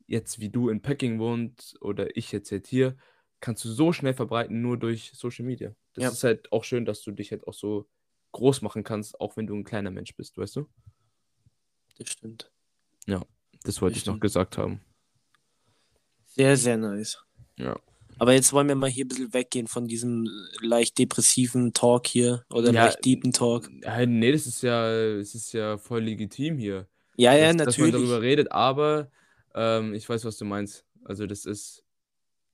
jetzt wie du in Packing wohnt oder ich jetzt halt hier, kannst du so schnell verbreiten, nur durch Social Media. Das Ja. ist halt auch schön, dass du dich halt auch so groß machen kannst, auch wenn du ein kleiner Mensch bist, weißt du? Das stimmt. Das wollte Das ich noch stimmt. gesagt haben. Sehr, sehr nice. Ja. Aber jetzt wollen wir mal hier ein bisschen weggehen von diesem leicht depressiven Talk hier oder Ja, leicht deepen Talk. Ja, nee, das ist ja, es ist ja voll legitim hier. Ja, ja, dass, dass man natürlich. darüber redet, aber ähm, ich weiß, was du meinst. Also das ist,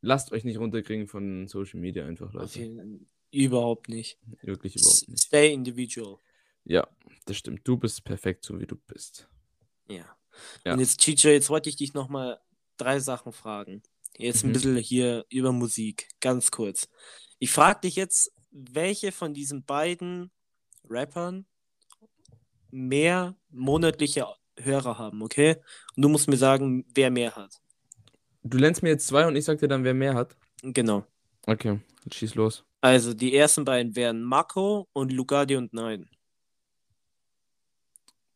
lasst euch nicht runterkriegen von Social Media einfach, Leute. jeden- Überhaupt nicht. Wirklich überhaupt nicht. Stay individual. Ja, das stimmt. Du bist perfekt, so wie du bist. Ja. Ja. Und jetzt, Chicho, jetzt wollte ich dich nochmal drei Sachen fragen. Jetzt ein Mhm. bisschen hier über Musik, ganz kurz. Ich frage dich jetzt, welche von diesen beiden Rappern mehr monatliche Hörer haben, okay? Und du musst mir sagen, wer mehr hat. Du nennst mir jetzt zwei und ich sag dir dann, wer mehr hat. Genau. Okay, jetzt schieß los. Also die ersten beiden wären Mako und Lugardi und Nein.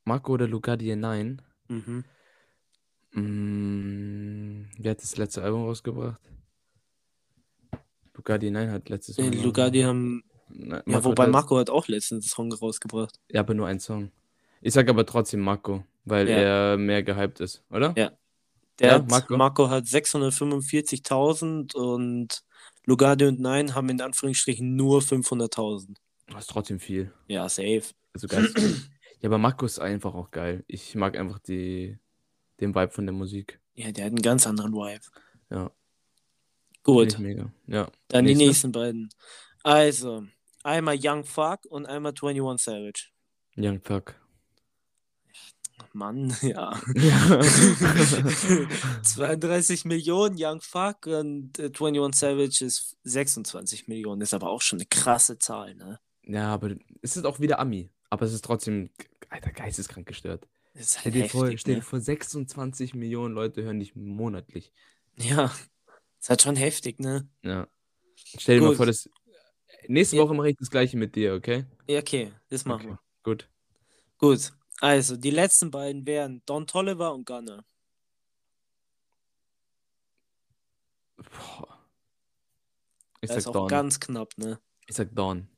Marco oder Lugardi? Nein. Mhm. Mm, wer hat das letzte Album rausgebracht? Lugardi, nein, hat letztes Mal. Lugardi haben, Nein, ja, Marco wobei hat Mako hat auch letztens einen Song rausgebracht. Ja, aber nur ein Song. Ich sag aber trotzdem Marco, weil Ja. er mehr gehypt ist, oder? Ja. Der Ja, hat, Marco? Marco. hat 645.000 und Lugardi und Nein haben in Anführungsstrichen nur 500.000. Das ist trotzdem viel. Ja, safe. Also geil. ja, aber Marco ist einfach auch geil. Ich mag einfach die, den Vibe von der Musik. Ja, der hat einen ganz anderen Vibe. Ja. Gut, mega. Ja. dann die Nächste. nächsten beiden. Also, einmal Young Fuck und einmal 21 Savage. Young Thug. Mann, ja. Ja. 32 Millionen Young Fuck und äh, 21 Savage ist 26 Millionen. Ist aber auch schon eine krasse Zahl, ne? ja, aber es ist auch wieder Ami. Aber es ist trotzdem, Alter, geisteskrank gestört. Ist Stell halt dir, vor, heftig, stell dir ne? vor, 26 Millionen Leute hören dich monatlich. Ja, ist halt schon heftig, ne? Ja. Stell dir mal vor, das. Nächste Ja. Woche mache ich das gleiche mit dir, okay? Ja, okay, das machen Okay. wir. Gut. Gut, also die letzten beiden wären Don Tolliver und Gunner. Boah. Ich Das ist sag auch Dawn. ganz knapp, ne? Ich sag Dawn.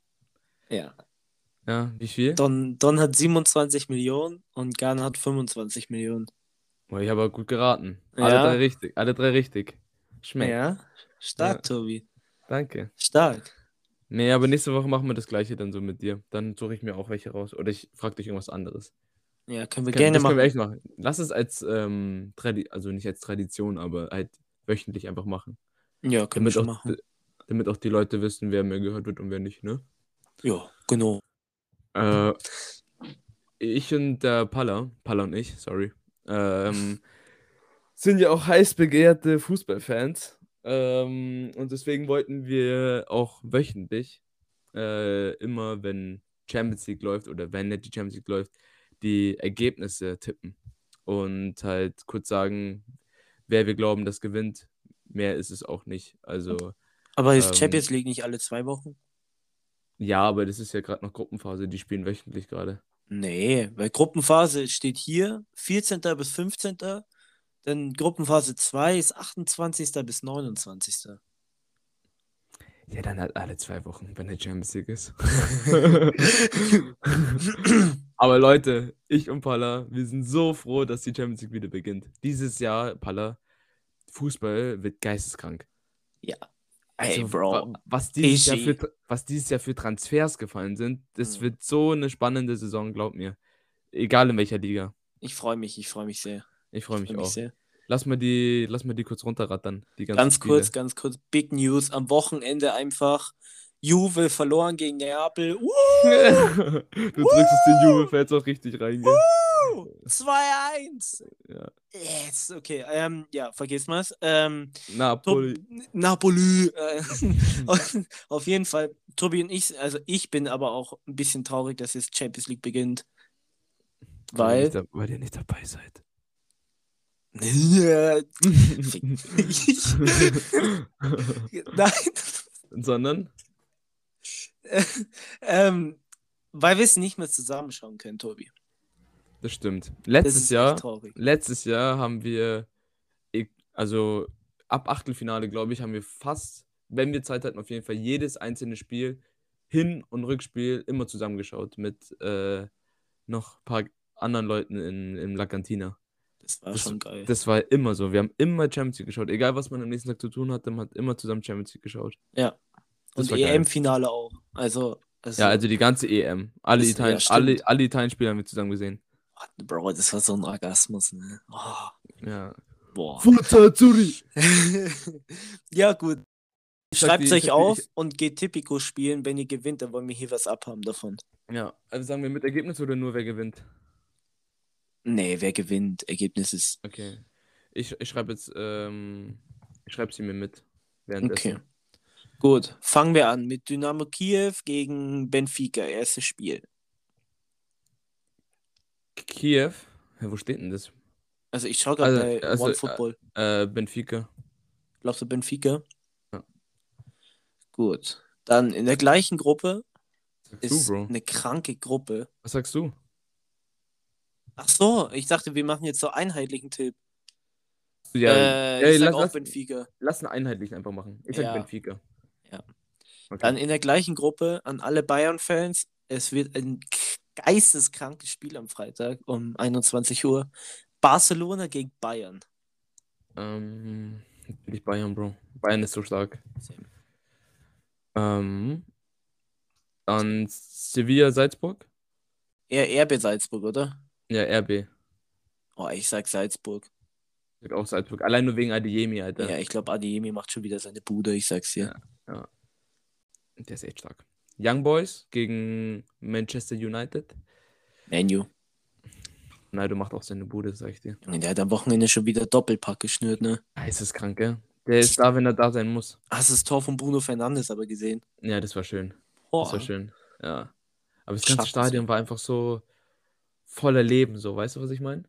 Ja. Ja, wie viel? Don, Don hat 27 Millionen und Gunner hat 25 Millionen. Boah, ich habe gut geraten. Alle Ja. drei richtig. Alle drei richtig. Schmeckt. Ja, stark, Ja. Tobi. Danke. Stark. Nee, aber nächste Woche machen wir das gleiche dann so mit dir. Dann suche ich mir auch welche raus. Oder ich frage dich irgendwas anderes. Ja, können wir Kann- gerne das können machen. wir echt machen. Lass es als, ähm, also nicht als Tradition, aber halt wöchentlich einfach machen. Ja, können wir Damit schon auch, machen. damit auch die Leute wissen, wer mehr gehört wird und wer nicht, ne? Ja, genau. Äh, ich und der Palla, Palla und ich, sorry, ähm, sind ja auch heiß begehrte Fußballfans. Ähm, und deswegen wollten wir auch wöchentlich, äh, immer wenn Champions League läuft oder wenn nicht die Champions League läuft, die Ergebnisse tippen. Und halt kurz sagen, wer wir glauben, das gewinnt. Mehr ist es auch nicht. Also, Aber ist Ähm, Champions League nicht alle zwei Wochen? Ja, aber das ist ja gerade noch Gruppenphase, die spielen wöchentlich gerade. Nee, weil Gruppenphase steht hier 14. bis 15. Dann Gruppenphase 2 ist 28. bis 29. Ja, dann halt alle zwei Wochen, wenn der Champions League ist. Aber Leute, ich und Palla, wir sind so froh, dass die Champions League wieder beginnt. Dieses Jahr, Palla, Fußball wird geisteskrank. ja. Ey, Also, Bro. wa- Was dieses, Jahr für, was dieses Jahr für Transfers gefallen sind, das Mhm. wird so eine spannende Saison, glaub mir. Egal in welcher Liga. Ich freue mich, ich freue mich sehr. Ich freue mich freu mich auch. sehr. Lass mal die, lass mal die kurz runterrattern. Die Ganz Spiele. kurz, ganz kurz, Big News. Am Wochenende einfach Juve verloren gegen Neapel. Uh, du drückst es den Juve-Fans auch richtig rein, gell? 2-1. Ja. Yes, okay. Ähm, ja, vergiss mal's. Ähm, Napoli. Tob- Napoli. Äh, auf jeden Fall, Tobi und ich, also ich bin aber auch ein bisschen traurig, dass jetzt Champions League beginnt. Weil, ihr Weil. weil ihr nicht dabei seid. Nein. Sondern? ähm, weil wir es nicht mehr zusammenschauen können, Tobi. Das stimmt. Das Letztes ist Jahr, letztes Jahr haben wir, ich- also ab Achtelfinale, glaube ich, haben wir fast, wenn wir Zeit hatten, auf jeden Fall jedes einzelne Spiel, Hin- und Rückspiel immer zusammengeschaut mit äh, noch ein paar anderen Leuten in, in La Cantina. Das war Das- schon geil. Das war immer so. Wir haben immer Champions League geschaut. Egal, was man am nächsten Tag zu tun hatte, man hat immer zusammen Champions League geschaut. ja. Das Und. EM-Finale auch. Also, also Ja, also die ganze EM. Alle, ja, Italien, stimmt. alle, alle Italien-Spiele haben wir zusammen gesehen. Bro, das war so ein Orgasmus, ne? Oh, Ja. boah. Ja, gut. Schreibt es euch auf ich- und geht Tipico spielen. Wenn ihr gewinnt, dann wollen wir hier was abhaben davon. Ja, also sagen wir mit Ergebnis oder nur wer gewinnt? Nee, wer gewinnt? Ergebnis ist. Okay. Ich, ich schreibe jetzt, ähm, ich schreibe sie mir mit. Währenddessen. Okay. Gut, fangen wir an mit Dynamo Kiew gegen Benfica, erstes Spiel. Kiew. Ja, wo steht denn das? Also ich schaue gerade Also- bei also, OneFootball. Äh, Benfica. Glaubst du Benfica? Ja. Gut. Dann in der gleichen Gruppe sagst ist du, eine kranke Gruppe. Was sagst du? Ach so, ich dachte, wir machen jetzt so einheitlichen Tipp. Ja, äh, ja, ich sag lass, auch lass, Benfica. lass einen einheitlichen einfach machen. Ich sag Ja. Benfica. Ja. Okay. Dann in der gleichen Gruppe an alle Bayern-Fans. Es wird ein geisteskrankes Spiel am Freitag um 21 Uhr. Barcelona gegen Bayern. ähm, natürlich Bayern, Bro. Bayern ist so stark. Ähm, dann Sevilla, Salzburg. Eher RB Salzburg, oder? Ja, RB. Oh, ich sag Salzburg. Sag auch Salzburg. Allein nur wegen Adeyemi, Alter. Ja, ich glaube, Adeyemi macht schon wieder seine Bude, ich sag's dir. Der ist echt stark. Young Boys gegen Manchester United. Menu. Ronaldo macht auch seine Bude, sag ich dir. Junge, der hat am Wochenende schon wieder Doppelpack geschnürt, ne? Ah, ist das krank, gell? Der ist da, wenn er da sein muss. Hast du das Tor von Bruno Fernandes aber gesehen? Ja, das war schön. Das Boah. war schön. Ja. Aber das ganze Schaffen Stadion war einfach so voller Leben, so. Weißt du, was ich meine?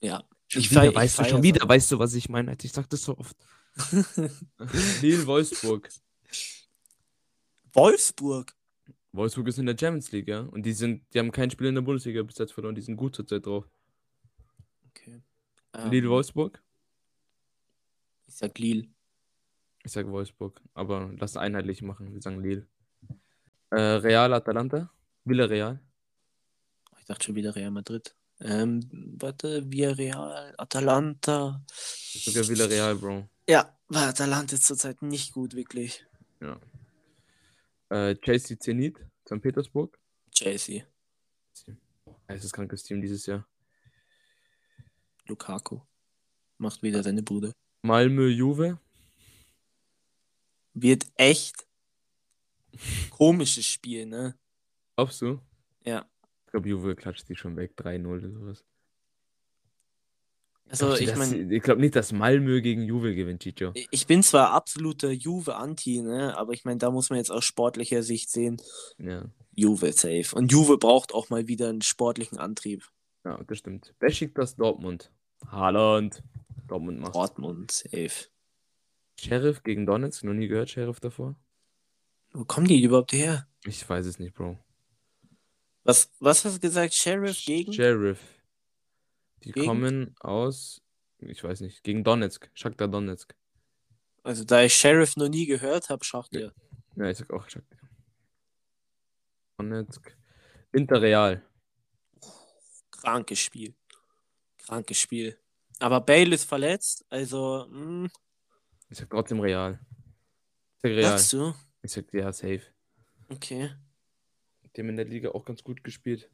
Ja. Schon Ich wieder, feier- ich weißt du, schon wieder, aber. weißt du, was ich meine? Ich sag das so oft. Lille Wolfsburg. Wolfsburg. Wolfsburg ist in der Champions League, ja. Und die sind, die haben kein Spiel in der Bundesliga bis jetzt verloren. Die sind gut zurzeit drauf. Okay. Ähm, Lille Wolfsburg? Ich sag Lille. Ich sage Wolfsburg, aber lass einheitlich machen. Wir sagen Lille. Äh, Real Atalanta? Villarreal? Ich dachte schon wieder Real Madrid. Ähm, warte, Villarreal, Atalanta. Sogar Villarreal, Bro. Ja, weil Atalanta ist zurzeit nicht gut, wirklich. Äh, Chelsea Zenit? St. Petersburg? Chelsea, Es ist krankes Team dieses Jahr. Lukaku. Macht wieder seine Bude. Malmö Juve? Wird echt komisches Spiel, ne? Glaubst du? Ja. Ich glaube, Juve klatscht die schon weg. 3-0 oder sowas. Also, ich dass- meine, Ich glaube nicht, dass Malmö gegen Juve gewinnt, Chicho. ich bin zwar absoluter Juve-Anti, ne? Aber ich meine, da muss man jetzt aus sportlicher Sicht sehen, Ja. Juve safe. Und Juve braucht auch mal wieder einen sportlichen Antrieb. Ja, das stimmt. Wer schickt das Dortmund? Haaland. Dortmund macht. Dortmund safe. Sheriff gegen Donetsk? Noch nie gehört, Sheriff davor? Wo kommen die überhaupt her? Ich weiß es nicht, Bro. Was, was hast du gesagt? Sheriff gegen? Sheriff. Die Gegen? kommen aus, ich weiß nicht, gegen Donetsk. Shakhtar Donetsk. Also, da ich Sheriff noch nie gehört habe, schaut ihr. Ja, ich sag auch Shakhtar. Donetsk. Interreal. Krankes Spiel. Krankes Spiel. Aber Bale ist verletzt, also, mh, Ich sag trotzdem Real. Ich sag Real. sagst du? Ich sag ja, safe. Okay. Die haben in der Liga auch ganz gut gespielt.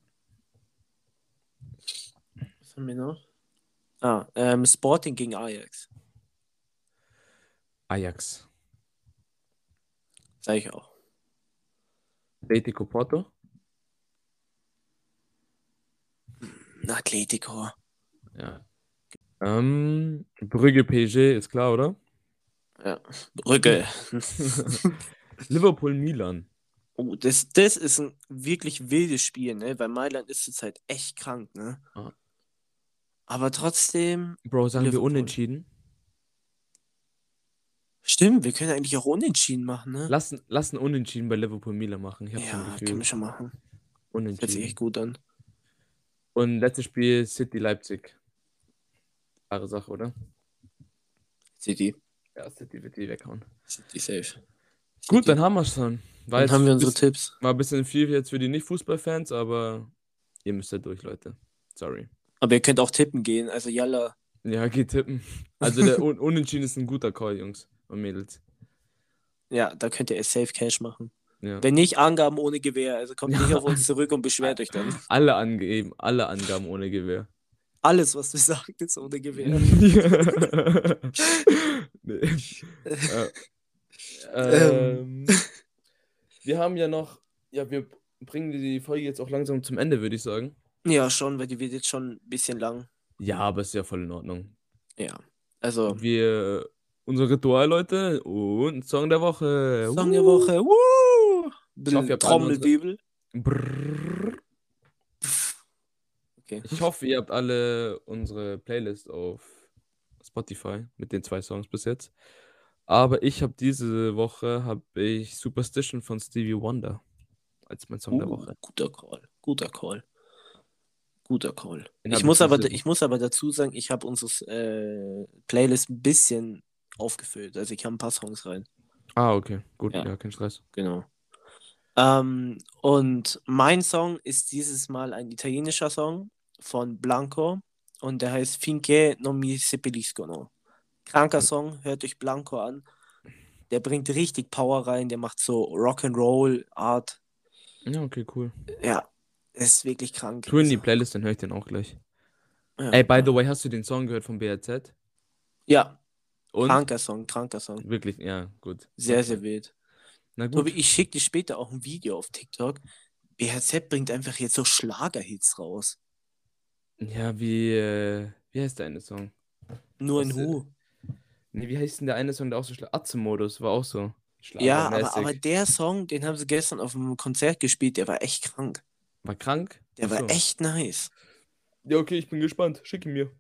Was haben wir noch? Ah, ähm, Sporting gegen Ajax. Ajax. Sag ich auch. Atletico Porto. Atletico. Ja. Ähm, Brügge PSG ist klar, oder? Ja. Brücke. Liverpool Milan. Oh, das, das ist ein wirklich wildes Spiel, ne? Weil Mailand ist zurzeit echt krank, ne? Ja. Aber trotzdem, Bro, sagen wir Liverpool. unentschieden? Stimmt, wir können eigentlich auch unentschieden machen, ne? Lass, lass einen Unentschieden bei Liverpool Milan machen. Ich ja, können wir schon machen. Hört sich Unentschieden. echt gut an. Und letztes Spiel City Leipzig. Klare Sache, oder? City. Ja, City wird die weghauen. City safe. Gut, City. dann haben wir es schon. War Dann haben wir unsere bisschen, Tipps. war ein bisschen viel jetzt für die Nicht-Fußballfans, aber ihr müsst ja durch, Leute. Sorry. Aber ihr könnt auch tippen gehen. Also Yalla. Ja, geht tippen. Also der Un Unentschieden ist ein guter Call, Jungs und Mädels. Ja, da könnt ihr safe Cash machen. Ja. Wenn nicht, Angaben ohne Gewehr. Also kommt nicht auf uns zurück und beschwert euch dann. Alle angegeben, alle Angaben ohne Gewehr. Alles, was du sagst, ist ohne Gewehr. nee. äh, ähm, wir haben ja noch, ja, wir bringen die Folge jetzt auch langsam zum Ende, würde ich sagen. Ja, schon, weil die wird jetzt schon ein bisschen lang. Ja, aber ist ja voll in Ordnung. Ja. Also, Wir, unser Ritual, Leute, und Song der Woche. Song der Uh. Woche. Ich hoffe, Trommelwirbel. Brrrr. Okay. Ich hoffe, ihr habt alle unsere Playlist auf Spotify mit den zwei Songs bis jetzt. Aber ich habe diese Woche habe ich Superstition von Stevie Wonder als mein Song der Uh, Woche. guter Call. Guter Call. Guter Call. Den Ich muss, aber, ich muss aber dazu sagen, ich habe unsere äh, Playlist ein bisschen aufgefüllt. Also ich habe ein paar Songs rein. Ah, okay, gut, Ja. ja, kein Stress. Genau. Ähm, und mein Song ist dieses Mal ein italienischer Song von Blanco und der heißt Finché non mi seppelliscono. Kranker Song, hört euch Blanco an. Der bringt richtig Power rein, der macht so Rock'n'Roll Art. Ja, okay, cool. Ja, ist wirklich krank. Tu in die Playlist, dann höre ich den auch gleich. Ja, Ey, by the way, hast du den Song gehört von BRZ? ja Und? kranker Song, kranker Song. Wirklich, ja, gut. Sehr, sehr wild. Na gut. Ich schicke dir später auch ein Video auf TikTok. BHZ bringt einfach jetzt so Schlagerhits raus. Ja, wie, äh, wie heißt der eine Song? Nur in Was, äh, Hu. Nee, wie heißt denn der eine Song, der auch so Atze-Modus war auch so. Ja, aber, aber der Song, den haben sie gestern auf einem Konzert gespielt, der war echt krank. War krank? Der Ach war echt nice. Ja, okay, ich bin gespannt. Schick ihn mir.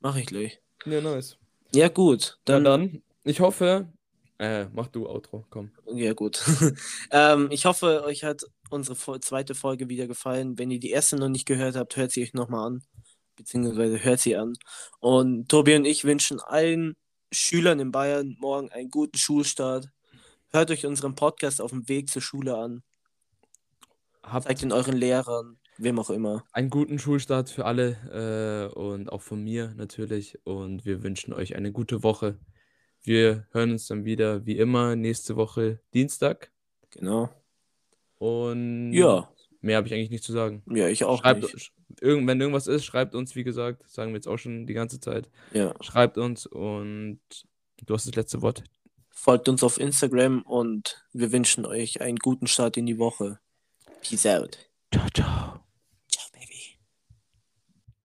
Mach ich gleich. Ja, nice. Ja, gut. Dann, Dann, dann, ich hoffe, äh, mach du Outro, komm. ja, gut. ähm, ich hoffe, euch hat unsere zweite Folge wieder gefallen. Wenn ihr die erste noch nicht gehört habt, hört sie euch nochmal an. Beziehungsweise hört sie an. Und Tobi und ich wünschen allen Schülern in Bayern morgen einen guten Schulstart. Hört euch unseren Podcast auf dem Weg zur Schule an. Habt Zeigt ihn euren Lehrern, wem auch immer. einen guten Schulstart für alle äh, und auch von mir natürlich. Und wir wünschen euch eine gute Woche. Wir hören uns dann wieder, wie immer, nächste Woche Dienstag. Genau. Und Ja, mehr habe ich eigentlich nicht zu sagen. ja, ich auch Schreibt, nicht. Irgend, wenn irgendwas ist, schreibt uns, wie gesagt. Sagen wir jetzt auch schon die ganze Zeit. Ja. Schreibt uns und du hast das letzte Wort. Folgt uns auf Instagram und wir wünschen euch einen guten Start in die Woche. Peace out. Ciao, ciao.